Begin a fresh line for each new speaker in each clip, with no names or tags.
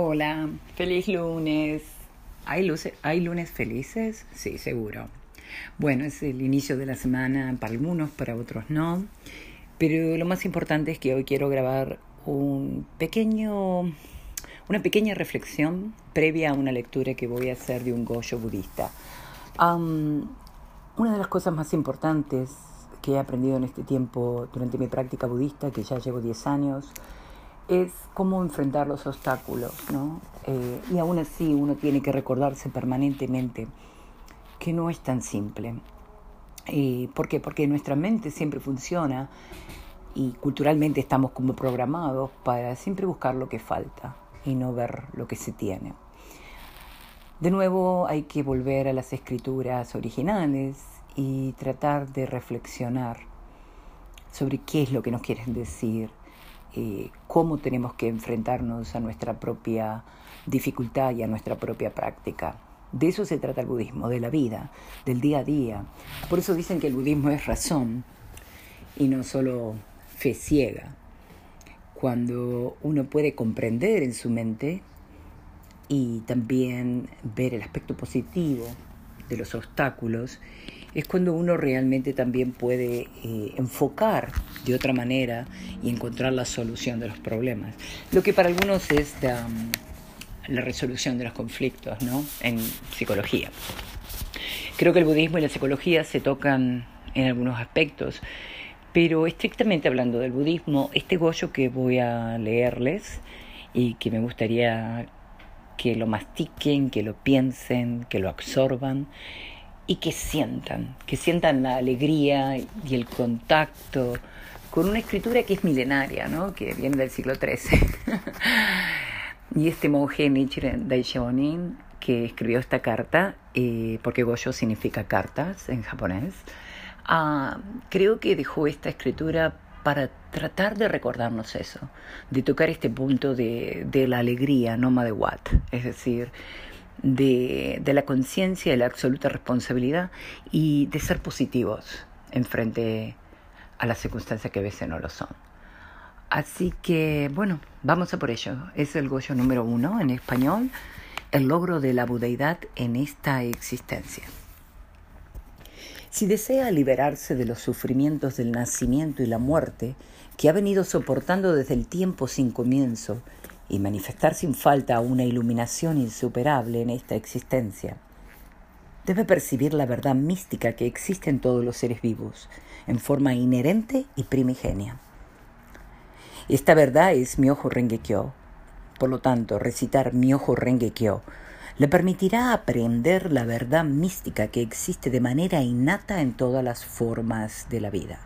Hola, feliz lunes. ¿Hay, ¿Hay lunes felices? Sí, seguro. Bueno, es el inicio de la semana para algunos, para otros no. Pero lo más importante es que hoy quiero grabar un pequeño, una pequeña reflexión previa a una lectura que voy a hacer de un Goyo budista. una de las cosas más importantes que he aprendido en este tiempo durante mi práctica budista, que ya llevo 10 años, es cómo enfrentar los obstáculos, ¿no? Eh, y aún así uno tiene que recordarse permanentemente que no es tan simple. ¿Por qué? Porque nuestra mente siempre funciona y culturalmente estamos como programados para siempre buscar lo que falta y no ver lo que se tiene. De nuevo hay que volver a las escrituras originales y tratar de reflexionar sobre qué es lo que nos quieren decir, eh, cómo tenemos que enfrentarnos a nuestra propia dificultad y a nuestra propia práctica. De eso se trata el budismo, de la vida, del día a día. Por eso dicen que el budismo es razón y no solo fe ciega. Cuando uno puede comprender en su mente y también ver el aspecto positivo de los obstáculos, es cuando uno realmente también puede eh, enfocar de otra manera y encontrar la solución de los problemas. Lo que para algunos es mm, la resolución de los conflictos ¿no? en psicología. Creo que el budismo y la psicología se tocan en algunos aspectos, pero estrictamente hablando del budismo, este Goyo que voy a leerles y que me gustaría que lo mastiquen, que lo piensen, que lo absorban, y que sientan, que sientan la alegría y el contacto con una escritura que es milenaria, ¿no? que viene del siglo XIII. y este monje Nichiren Daishonin, que escribió esta carta, eh, porque Goyo significa cartas en japonés, ah, creo que dejó esta escritura para tratar de recordarnos eso, de tocar este punto de, de la alegría, no de what, es decir, de, de la conciencia, de la absoluta responsabilidad y de ser positivos en frente a las circunstancias que a veces no lo son. Así que, bueno, vamos a por ello. Es el Goyo número uno en español, el logro de la budeidad en esta existencia. Si desea liberarse de los sufrimientos del nacimiento y la muerte que ha venido soportando desde el tiempo sin comienzo y manifestar sin falta una iluminación insuperable en esta existencia. Debe percibir la verdad mística que existe en todos los seres vivos, en forma inherente y primigenia. Esta verdad es mi ojo Rengekyo. Por lo tanto, recitar mi ojo Rengekyo le permitirá aprender la verdad mística que existe de manera innata en todas las formas de la vida.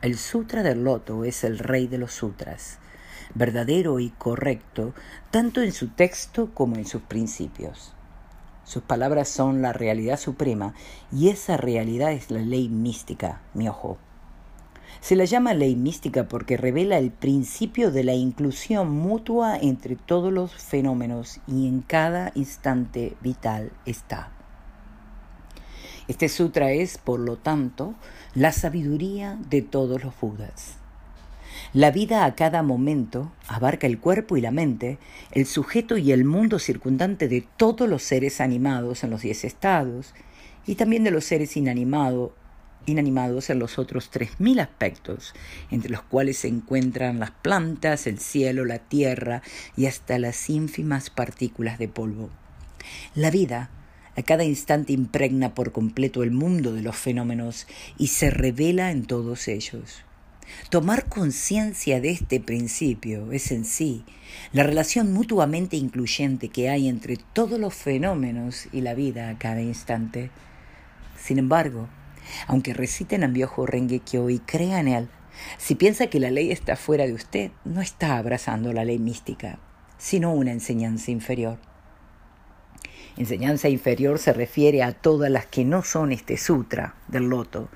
El Sutra del Loto es el rey de los sutras verdadero y correcto, tanto en su texto como en sus principios. Sus palabras son la realidad suprema y esa realidad es la ley mística, mi ojo. Se la llama ley mística porque revela el principio de la inclusión mutua entre todos los fenómenos y en cada instante vital está. Este sutra es, por lo tanto, la sabiduría de todos los Budas. La vida a cada momento abarca el cuerpo y la mente, el sujeto y el mundo circundante de todos los seres animados en los diez estados y también de los seres inanimados inanimados en los otros tres mil aspectos, entre los cuales se encuentran las plantas, el cielo, la tierra y hasta las ínfimas partículas de polvo. La vida a cada instante impregna por completo el mundo de los fenómenos y se revela en todos ellos. Tomar conciencia de este principio es en sí la relación mutuamente incluyente que hay entre todos los fenómenos y la vida a cada instante. Sin embargo, aunque reciten Ambiojo Rengekyo y crean en él, si piensa que la ley está fuera de usted, no está abrazando la ley mística, sino una enseñanza inferior. Enseñanza inferior se refiere a todas las que no son este sutra del loto,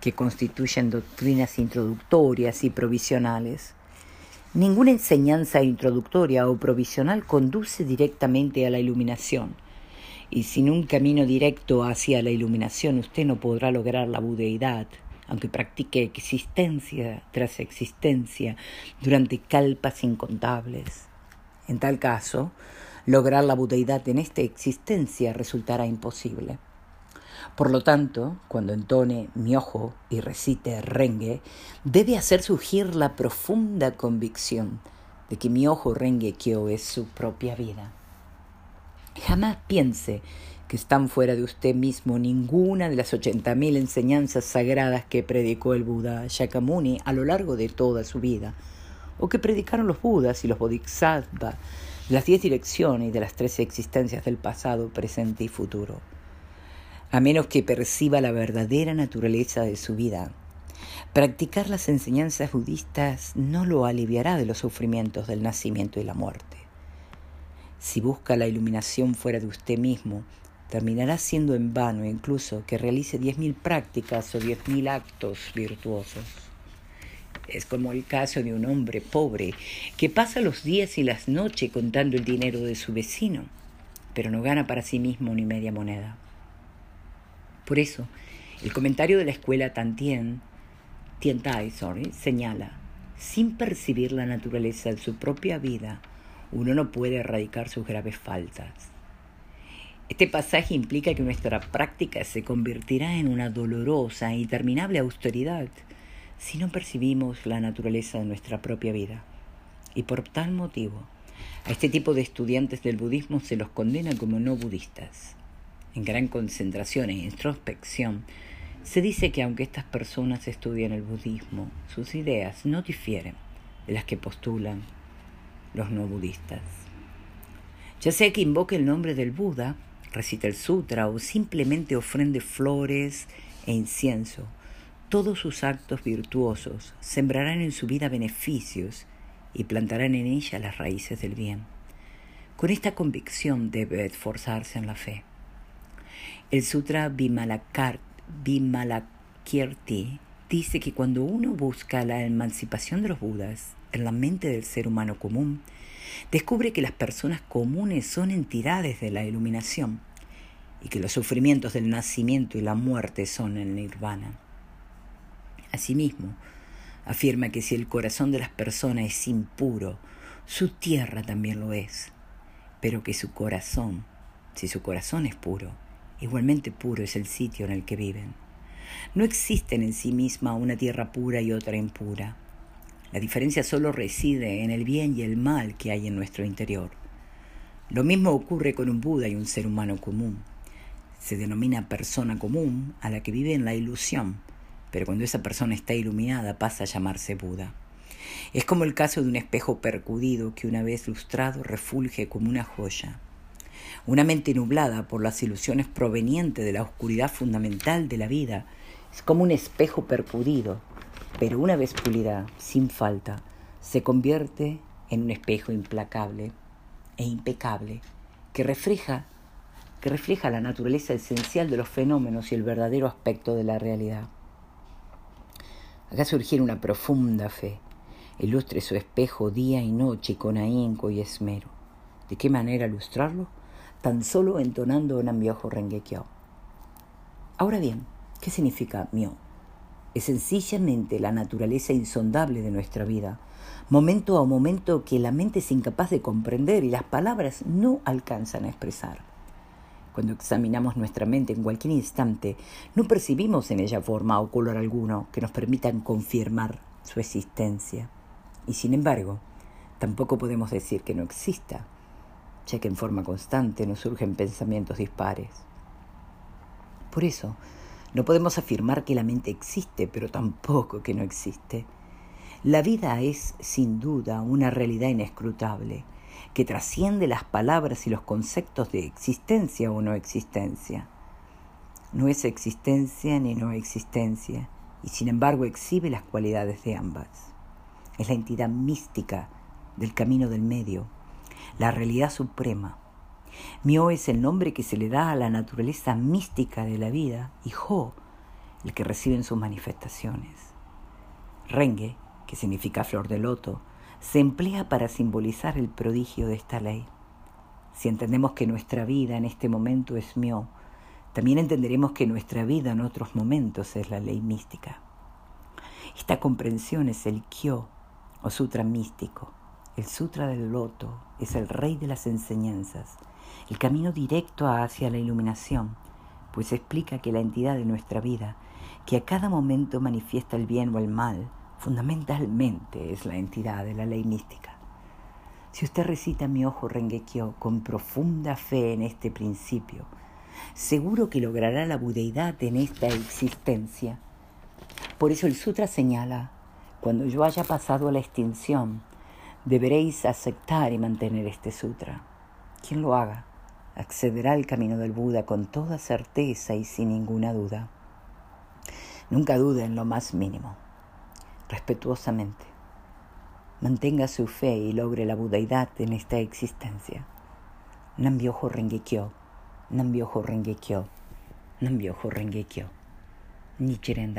que constituyen doctrinas introductorias y provisionales. Ninguna enseñanza introductoria o provisional conduce directamente a la iluminación, y sin un camino directo hacia la iluminación usted no podrá lograr la budeidad, aunque practique existencia tras existencia durante calpas incontables. En tal caso, lograr la budeidad en esta existencia resultará imposible. Por lo tanto, cuando entone mi ojo y recite rengue, debe hacer surgir la profunda convicción de que mi ojo rengue kyo es su propia vida. Jamás piense que están fuera de usted mismo ninguna de las 80.000 enseñanzas sagradas que predicó el Buda Shakyamuni a lo largo de toda su vida, o que predicaron los Budas y los Bodhisattvas, las diez direcciones de las tres existencias del pasado, presente y futuro a menos que perciba la verdadera naturaleza de su vida. Practicar las enseñanzas budistas no lo aliviará de los sufrimientos del nacimiento y la muerte. Si busca la iluminación fuera de usted mismo, terminará siendo en vano incluso que realice diez mil prácticas o diez mil actos virtuosos. Es como el caso de un hombre pobre que pasa los días y las noches contando el dinero de su vecino, pero no gana para sí mismo ni media moneda. Por eso, el comentario de la escuela Tantien, Tientai, sorry, señala, sin percibir la naturaleza de su propia vida, uno no puede erradicar sus graves faltas. Este pasaje implica que nuestra práctica se convertirá en una dolorosa e interminable austeridad si no percibimos la naturaleza de nuestra propia vida. Y por tal motivo, a este tipo de estudiantes del budismo se los condena como no budistas en gran concentración e introspección, se dice que aunque estas personas estudian el budismo, sus ideas no difieren de las que postulan los no budistas. Ya sea que invoque el nombre del Buda, recite el sutra o simplemente ofrende flores e incienso, todos sus actos virtuosos sembrarán en su vida beneficios y plantarán en ella las raíces del bien. Con esta convicción debe esforzarse en la fe. El Sutra Vimalakirti dice que cuando uno busca la emancipación de los Budas en la mente del ser humano común, descubre que las personas comunes son entidades de la iluminación y que los sufrimientos del nacimiento y la muerte son el nirvana. Asimismo, afirma que si el corazón de las personas es impuro, su tierra también lo es, pero que su corazón, si su corazón es puro, Igualmente puro es el sitio en el que viven. No existen en sí misma una tierra pura y otra impura. La diferencia solo reside en el bien y el mal que hay en nuestro interior. Lo mismo ocurre con un Buda y un ser humano común. Se denomina persona común a la que vive en la ilusión, pero cuando esa persona está iluminada pasa a llamarse Buda. Es como el caso de un espejo percudido que una vez lustrado refulge como una joya. Una mente nublada por las ilusiones provenientes de la oscuridad fundamental de la vida es como un espejo percudido, pero una vez pulida, sin falta, se convierte en un espejo implacable e impecable que refleja, que refleja la naturaleza esencial de los fenómenos y el verdadero aspecto de la realidad. Haga surgir una profunda fe. Ilustre su espejo día y noche con ahínco y esmero. ¿De qué manera ilustrarlo? Tan solo entonando Namyoho Rengekyo. Ahora bien, ¿qué significa Myo? Es sencillamente la naturaleza insondable de nuestra vida, momento a momento que la mente es incapaz de comprender y las palabras no alcanzan a expresar. Cuando examinamos nuestra mente en cualquier instante, no percibimos en ella forma o color alguno que nos permitan confirmar su existencia. Y sin embargo, tampoco podemos decir que no exista, ya que en forma constante nos surgen pensamientos dispares. Por eso, no podemos afirmar que la mente existe, pero tampoco que no existe. La vida es, sin duda, una realidad inescrutable, que trasciende las palabras y los conceptos de existencia o no existencia. No es existencia ni no existencia, y sin embargo exhibe las cualidades de ambas. Es la entidad mística del camino del medio, la realidad suprema. Mio es el nombre que se le da a la naturaleza mística de la vida y Ho, el que reciben sus manifestaciones. Renge, que significa flor de loto, se emplea para simbolizar el prodigio de esta ley. Si entendemos que nuestra vida en este momento es Mio, también entenderemos que nuestra vida en otros momentos es la ley mística. Esta comprensión es el Kyo o Sutra místico El Sutra del Loto es el rey de las enseñanzas, el camino directo hacia la iluminación, pues explica que la entidad de nuestra vida, que a cada momento manifiesta el bien o el mal, fundamentalmente es la entidad de la ley mística. Si usted recita mi ojo Rengekyo con profunda fe en este principio, seguro que logrará la budeidad en esta existencia. Por eso el sutra señala, cuando yo haya pasado a la extinción, deberéis aceptar y mantener este sutra. Quien lo haga, accederá al camino del Buda con toda certeza y sin ninguna duda. Nunca dude en lo más mínimo. Respetuosamente. Mantenga su fe y logre la budaidad en esta existencia. Nambyoho Rengekyo, Nambyoho Rengekyo, Nambyoho Rengekyo. Nichiren.